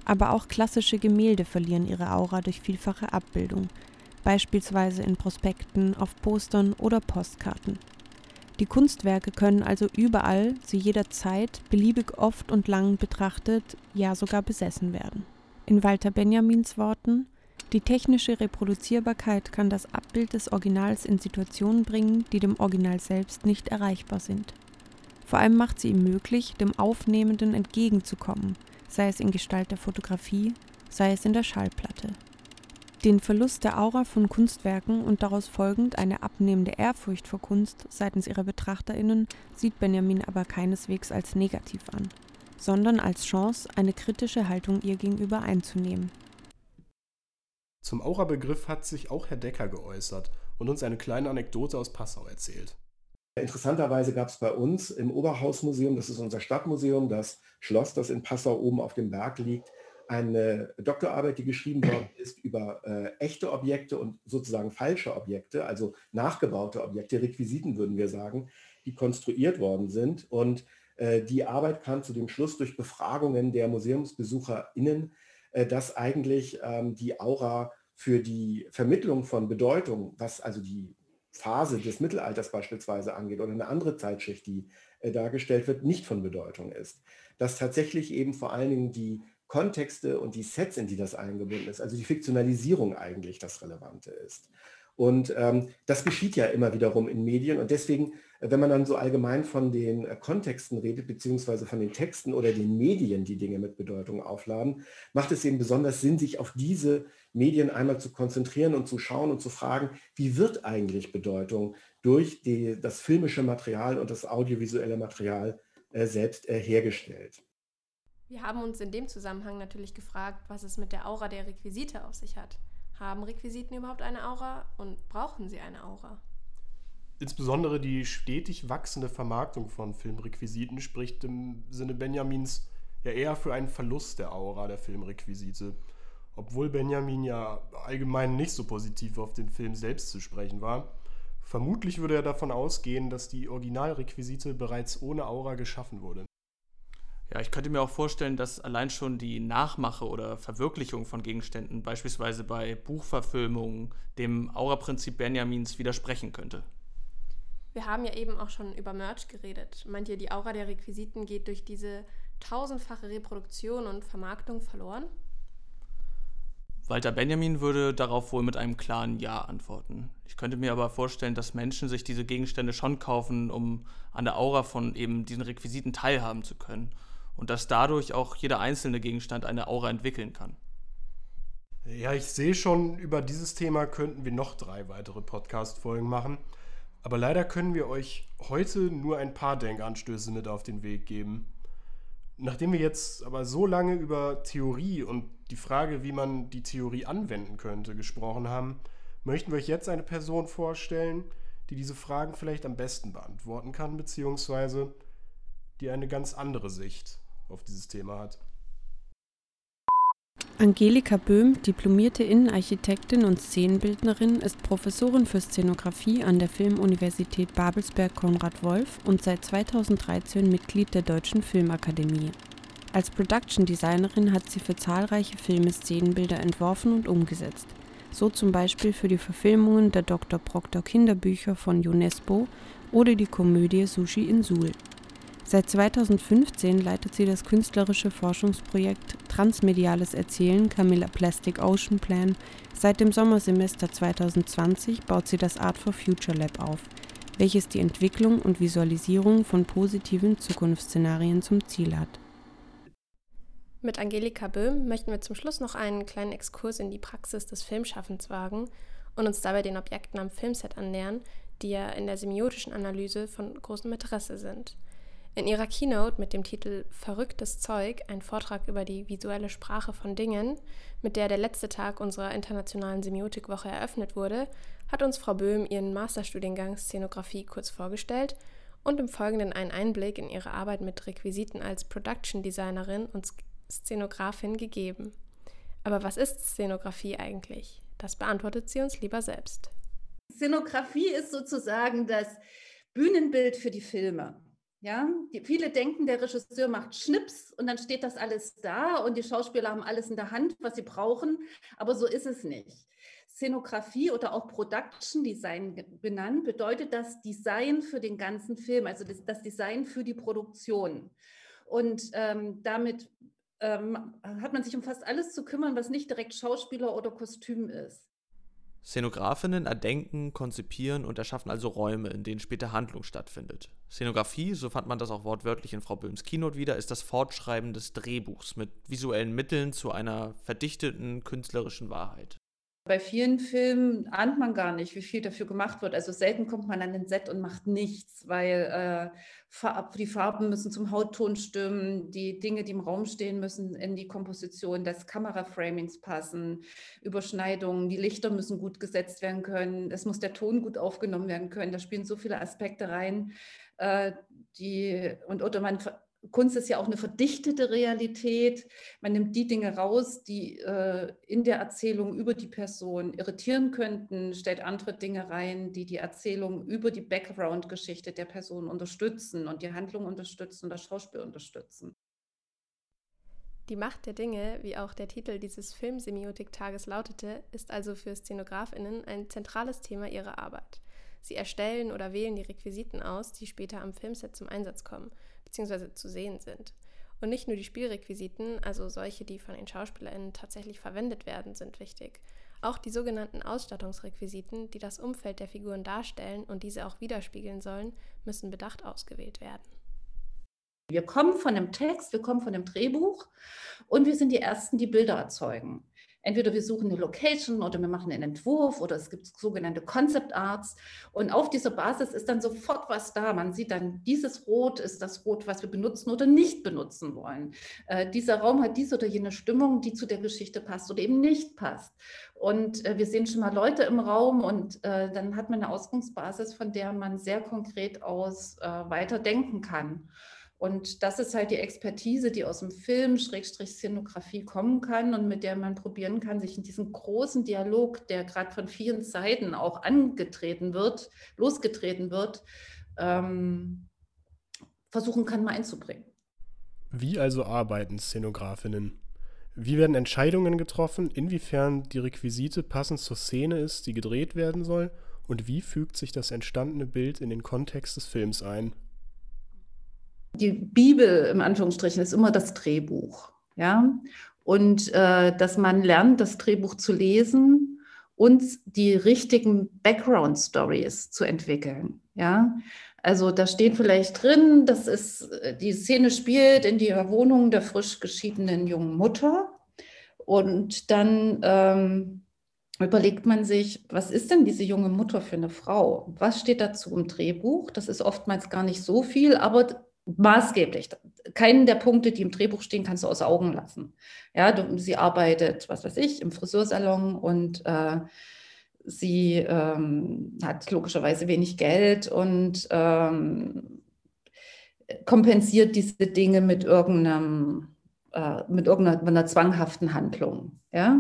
[SPEAKER 5] Aber auch klassische Gemälde verlieren ihre Aura durch vielfache Abbildung, beispielsweise in Prospekten, auf Postern oder Postkarten. Die Kunstwerke können also überall, zu jeder Zeit, beliebig oft und lang betrachtet, ja sogar besessen werden. In Walter Benjamins Worten die technische Reproduzierbarkeit kann das Abbild des Originals in Situationen bringen, die dem Original selbst nicht erreichbar sind. Vor allem macht sie ihm möglich, dem Aufnehmenden entgegenzukommen, sei es in Gestalt der Fotografie, sei es in der Schallplatte. Den Verlust der Aura von Kunstwerken und daraus folgend eine abnehmende Ehrfurcht vor Kunst seitens ihrer Betrachterinnen sieht Benjamin aber keineswegs als negativ an, sondern als Chance, eine kritische Haltung ihr gegenüber einzunehmen.
[SPEAKER 4] Zum Aura-Begriff hat sich auch Herr Decker geäußert und uns eine kleine Anekdote aus Passau erzählt.
[SPEAKER 7] Interessanterweise gab es bei uns im Oberhausmuseum, das ist unser Stadtmuseum, das Schloss, das in Passau oben auf dem Berg liegt, eine Doktorarbeit, die geschrieben worden ist über äh, echte Objekte und sozusagen falsche Objekte, also nachgebaute Objekte, Requisiten würden wir sagen, die konstruiert worden sind. Und äh, die Arbeit kam zu dem Schluss durch Befragungen der MuseumsbesucherInnen, äh, dass eigentlich ähm, die Aura für die Vermittlung von Bedeutung, was also die Phase des Mittelalters beispielsweise angeht oder eine andere Zeitschicht, die äh, dargestellt wird, nicht von Bedeutung ist. Dass tatsächlich eben vor allen Dingen die Kontexte und die Sets, in die das eingebunden ist, also die Fiktionalisierung eigentlich das Relevante ist. Und ähm, das geschieht ja immer wiederum in Medien. Und deswegen, äh, wenn man dann so allgemein von den äh, Kontexten redet, beziehungsweise von den Texten oder den Medien, die Dinge mit Bedeutung aufladen, macht es eben besonders Sinn, sich auf diese Medien einmal zu konzentrieren und zu schauen und zu fragen, wie wird eigentlich Bedeutung durch die, das filmische Material und das audiovisuelle Material äh, selbst äh, hergestellt.
[SPEAKER 2] Wir haben uns in dem Zusammenhang natürlich gefragt, was es mit der Aura der Requisite auf sich hat. Haben Requisiten überhaupt eine Aura und brauchen sie eine Aura?
[SPEAKER 4] Insbesondere die stetig wachsende Vermarktung von Filmrequisiten spricht im Sinne Benjamins ja eher für einen Verlust der Aura der Filmrequisite. Obwohl Benjamin ja allgemein nicht so positiv auf den Film selbst zu sprechen war, vermutlich würde er davon ausgehen, dass die Originalrequisite bereits ohne Aura geschaffen wurde.
[SPEAKER 3] Ja, ich könnte mir auch vorstellen, dass allein schon die Nachmache oder Verwirklichung von Gegenständen beispielsweise bei Buchverfilmungen dem Aura-Prinzip Benjamins widersprechen könnte.
[SPEAKER 2] Wir haben ja eben auch schon über Merch geredet. Meint ihr, die Aura der Requisiten geht durch diese tausendfache Reproduktion und Vermarktung verloren?
[SPEAKER 3] Walter Benjamin würde darauf wohl mit einem klaren Ja antworten. Ich könnte mir aber vorstellen, dass Menschen sich diese Gegenstände schon kaufen, um an der Aura von eben diesen Requisiten teilhaben zu können und dass dadurch auch jeder einzelne Gegenstand eine Aura entwickeln kann.
[SPEAKER 4] Ja, ich sehe schon, über dieses Thema könnten wir noch drei weitere Podcast-Folgen machen. Aber leider können wir euch heute nur ein paar Denkanstöße mit auf den Weg geben. Nachdem wir jetzt aber so lange über Theorie und die Frage, wie man die Theorie anwenden könnte, gesprochen haben, möchten wir euch jetzt eine Person vorstellen, die diese Fragen vielleicht am besten beantworten kann, beziehungsweise die eine ganz andere Sicht auf dieses Thema hat.
[SPEAKER 5] Angelika Böhm, diplomierte Innenarchitektin und Szenenbildnerin, ist Professorin für Szenografie an der Filmuniversität Babelsberg Konrad Wolf und seit 2013 Mitglied der Deutschen Filmakademie. Als Production Designerin hat sie für zahlreiche Filme Szenenbilder entworfen und umgesetzt, so zum Beispiel für die Verfilmungen der Dr. Proctor Kinderbücher von UNESCO oder die Komödie Sushi in Suhl. Seit 2015 leitet sie das künstlerische Forschungsprojekt Transmediales Erzählen Camilla Plastic Ocean Plan. Seit dem Sommersemester 2020 baut sie das Art for Future Lab auf, welches die Entwicklung und Visualisierung von positiven Zukunftsszenarien zum Ziel hat.
[SPEAKER 2] Mit Angelika Böhm möchten wir zum Schluss noch einen kleinen Exkurs in die Praxis des Filmschaffens wagen und uns dabei den Objekten am Filmset annähern, die ja in der semiotischen Analyse von großem Interesse sind. In ihrer Keynote mit dem Titel Verrücktes Zeug, ein Vortrag über die visuelle Sprache von Dingen, mit der der letzte Tag unserer internationalen Semiotikwoche eröffnet wurde, hat uns Frau Böhm ihren Masterstudiengang Szenografie kurz vorgestellt und im Folgenden einen Einblick in ihre Arbeit mit Requisiten als Production Designerin und Szenografin gegeben. Aber was ist Szenografie eigentlich? Das beantwortet sie uns lieber selbst.
[SPEAKER 8] Szenografie ist sozusagen das Bühnenbild für die Filme. Ja, die, viele denken, der Regisseur macht Schnips und dann steht das alles da und die Schauspieler haben alles in der Hand, was sie brauchen. Aber so ist es nicht. Szenografie oder auch Production Design benannt bedeutet das Design für den ganzen Film, also das, das Design für die Produktion. Und ähm, damit ähm, hat man sich um fast alles zu kümmern, was nicht direkt Schauspieler oder Kostüm ist.
[SPEAKER 3] Szenografinnen erdenken, konzipieren und erschaffen also Räume, in denen später Handlung stattfindet. Szenografie, so fand man das auch wortwörtlich in Frau Böhms Keynote wieder, ist das Fortschreiben des Drehbuchs mit visuellen Mitteln zu einer verdichteten künstlerischen Wahrheit.
[SPEAKER 8] Bei vielen Filmen ahnt man gar nicht, wie viel dafür gemacht wird. Also selten kommt man an den Set und macht nichts, weil äh, die Farben müssen zum Hautton stimmen, die Dinge, die im Raum stehen, müssen in die Komposition des Kameraframings passen, Überschneidungen, die Lichter müssen gut gesetzt werden können, es muss der Ton gut aufgenommen werden können. Da spielen so viele Aspekte rein, äh, die und oder man Kunst ist ja auch eine verdichtete Realität. Man nimmt die Dinge raus, die äh, in der Erzählung über die Person irritieren könnten, stellt andere Dinge rein, die die Erzählung über die Background-Geschichte der Person unterstützen und die Handlung unterstützen und das Schauspiel unterstützen.
[SPEAKER 2] Die Macht der Dinge, wie auch der Titel dieses Filmsemiotik-Tages lautete, ist also für SzenografInnen ein zentrales Thema ihrer Arbeit. Sie erstellen oder wählen die Requisiten aus, die später am Filmset zum Einsatz kommen bzw. zu sehen sind. Und nicht nur die Spielrequisiten, also solche, die von den SchauspielerInnen tatsächlich verwendet werden, sind wichtig. Auch die sogenannten Ausstattungsrequisiten, die das Umfeld der Figuren darstellen und diese auch widerspiegeln sollen, müssen bedacht ausgewählt werden.
[SPEAKER 8] Wir kommen von dem Text, wir kommen von dem Drehbuch und wir sind die Ersten, die Bilder erzeugen. Entweder wir suchen eine Location oder wir machen einen Entwurf oder es gibt sogenannte Concept Arts. Und auf dieser Basis ist dann sofort was da. Man sieht dann, dieses Rot ist das Rot, was wir benutzen oder nicht benutzen wollen. Äh, dieser Raum hat diese oder jene Stimmung, die zu der Geschichte passt oder eben nicht passt. Und äh, wir sehen schon mal Leute im Raum und äh, dann hat man eine Ausgangsbasis, von der man sehr konkret aus äh, weiter denken kann. Und das ist halt die Expertise, die aus dem Film, Schrägstrich Szenografie kommen kann und mit der man probieren kann, sich in diesen großen Dialog, der gerade von vielen Seiten auch angetreten wird, losgetreten wird, ähm, versuchen kann, mal einzubringen.
[SPEAKER 4] Wie also arbeiten Szenografinnen? Wie werden Entscheidungen getroffen, inwiefern die Requisite passend zur Szene ist, die gedreht werden soll, und wie fügt sich das entstandene Bild in den Kontext des Films ein?
[SPEAKER 8] Die Bibel im Anführungsstrichen ist immer das Drehbuch, ja, und äh, dass man lernt, das Drehbuch zu lesen und die richtigen Background Stories zu entwickeln, ja. Also da steht vielleicht drin, dass es die Szene spielt in der Wohnung der frisch geschiedenen jungen Mutter. Und dann ähm, überlegt man sich, was ist denn diese junge Mutter für eine Frau? Was steht dazu im Drehbuch? Das ist oftmals gar nicht so viel, aber maßgeblich. Keinen der Punkte, die im Drehbuch stehen, kannst du aus Augen lassen. Ja, du, sie arbeitet, was weiß ich, im Friseursalon und äh, sie ähm, hat logischerweise wenig Geld und ähm, kompensiert diese Dinge mit irgendeinem, äh, mit irgendeiner zwanghaften Handlung, ja,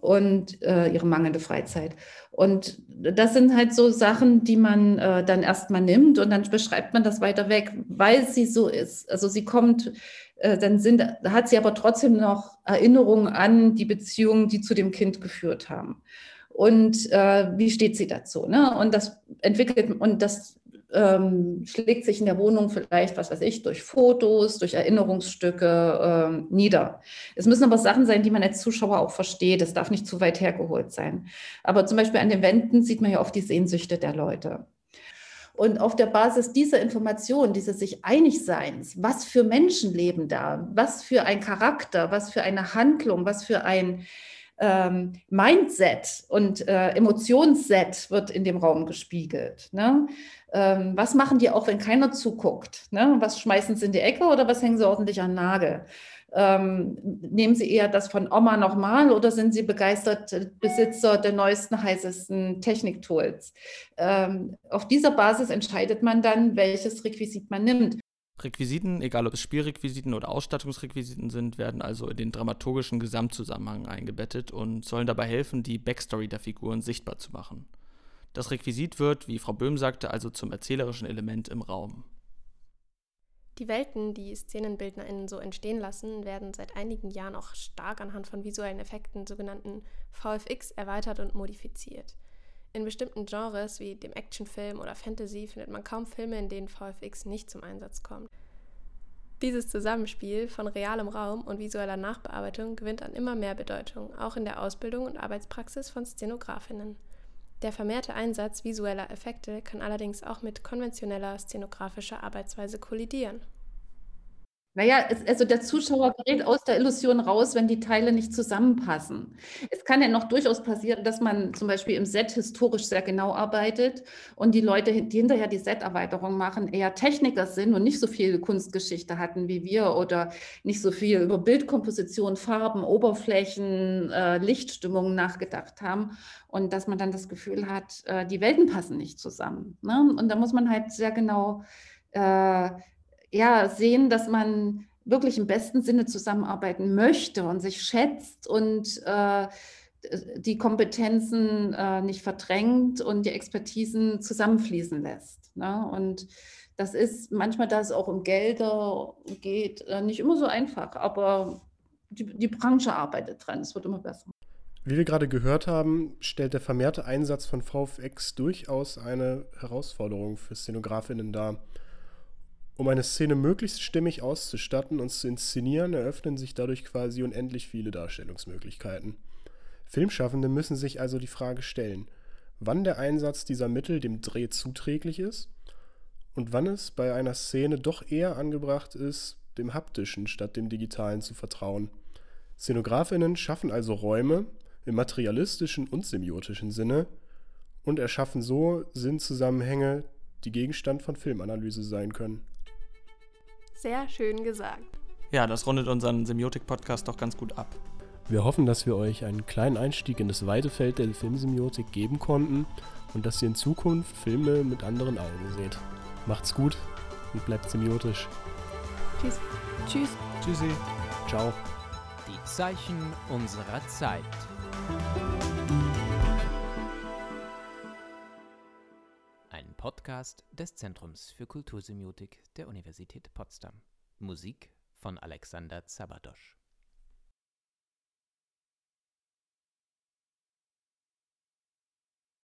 [SPEAKER 8] und äh, ihre mangelnde Freizeit. Und das sind halt so Sachen, die man äh, dann erstmal nimmt und dann beschreibt man das weiter weg, weil sie so ist. Also sie kommt, äh, dann sind, hat sie aber trotzdem noch Erinnerungen an die Beziehungen, die zu dem Kind geführt haben und äh, wie steht sie dazu. Ne? Und das entwickelt und das ähm, schlägt sich in der Wohnung vielleicht, was weiß ich, durch Fotos, durch Erinnerungsstücke ähm, nieder. Es müssen aber Sachen sein, die man als Zuschauer auch versteht. Es darf nicht zu weit hergeholt sein. Aber zum Beispiel an den Wänden sieht man ja oft die Sehnsüchte der Leute. Und auf der Basis dieser Information, dieses sich einig Seins, was für Menschen leben da, was für ein Charakter, was für eine Handlung, was für ein ähm, Mindset und äh, Emotionsset wird in dem Raum gespiegelt. Ne? Ähm, was machen die auch, wenn keiner zuguckt? Ne? Was schmeißen sie in die Ecke oder was hängen sie ordentlich an Nagel? Ähm, nehmen Sie eher das von Oma nochmal oder sind Sie begeistert Besitzer der neuesten, heißesten Techniktools? Ähm, auf dieser Basis entscheidet man dann, welches Requisit man nimmt.
[SPEAKER 3] Requisiten, egal ob es Spielrequisiten oder Ausstattungsrequisiten sind, werden also in den dramaturgischen Gesamtzusammenhang eingebettet und sollen dabei helfen, die Backstory der Figuren sichtbar zu machen. Das Requisit wird, wie Frau Böhm sagte, also zum erzählerischen Element im Raum.
[SPEAKER 2] Die Welten, die SzenenbildnerInnen so entstehen lassen, werden seit einigen Jahren auch stark anhand von visuellen Effekten, sogenannten VFX, erweitert und modifiziert. In bestimmten Genres wie dem Actionfilm oder Fantasy findet man kaum Filme, in denen VFX nicht zum Einsatz kommt. Dieses Zusammenspiel von realem Raum und visueller Nachbearbeitung gewinnt an immer mehr Bedeutung, auch in der Ausbildung und Arbeitspraxis von Szenografinnen. Der vermehrte Einsatz visueller Effekte kann allerdings auch mit konventioneller szenografischer Arbeitsweise kollidieren.
[SPEAKER 8] Naja, es, also der Zuschauer gerät aus der Illusion raus, wenn die Teile nicht zusammenpassen. Es kann ja noch durchaus passieren, dass man zum Beispiel im Set historisch sehr genau arbeitet und die Leute, die hinterher die Set-Erweiterung machen, eher Techniker sind und nicht so viel Kunstgeschichte hatten wie wir oder nicht so viel über Bildkomposition, Farben, Oberflächen, äh, Lichtstimmungen nachgedacht haben und dass man dann das Gefühl hat, äh, die Welten passen nicht zusammen. Ne? Und da muss man halt sehr genau äh, ja, sehen, dass man wirklich im besten Sinne zusammenarbeiten möchte und sich schätzt und äh, die Kompetenzen äh, nicht verdrängt und die Expertisen zusammenfließen lässt. Ne? Und das ist manchmal, da es auch um Gelder geht, äh, nicht immer so einfach, aber die, die Branche arbeitet dran, es wird immer besser.
[SPEAKER 4] Wie wir gerade gehört haben, stellt der vermehrte Einsatz von VFX durchaus eine Herausforderung für Szenografinnen dar. Um eine Szene möglichst stimmig auszustatten und zu inszenieren, eröffnen sich dadurch quasi unendlich viele Darstellungsmöglichkeiten. Filmschaffende müssen sich also die Frage stellen, wann der Einsatz dieser Mittel dem Dreh zuträglich ist und wann es bei einer Szene doch eher angebracht ist, dem haptischen statt dem digitalen zu vertrauen. Szenografinnen schaffen also Räume im materialistischen und semiotischen Sinne und erschaffen so Sinnzusammenhänge, die Gegenstand von Filmanalyse sein können.
[SPEAKER 2] Sehr schön gesagt.
[SPEAKER 3] Ja, das rundet unseren Semiotik-Podcast doch ganz gut ab.
[SPEAKER 4] Wir hoffen, dass wir euch einen kleinen Einstieg in das weite Feld der Filmsemiotik geben konnten und dass ihr in Zukunft Filme mit anderen Augen seht. Macht's gut und bleibt semiotisch.
[SPEAKER 2] Tschüss. Tschüss.
[SPEAKER 3] Tschüssi.
[SPEAKER 4] Ciao.
[SPEAKER 1] Die Zeichen unserer Zeit. Podcast des Zentrums für Kultursemiotik der Universität Potsdam. Musik von Alexander Zabadosch.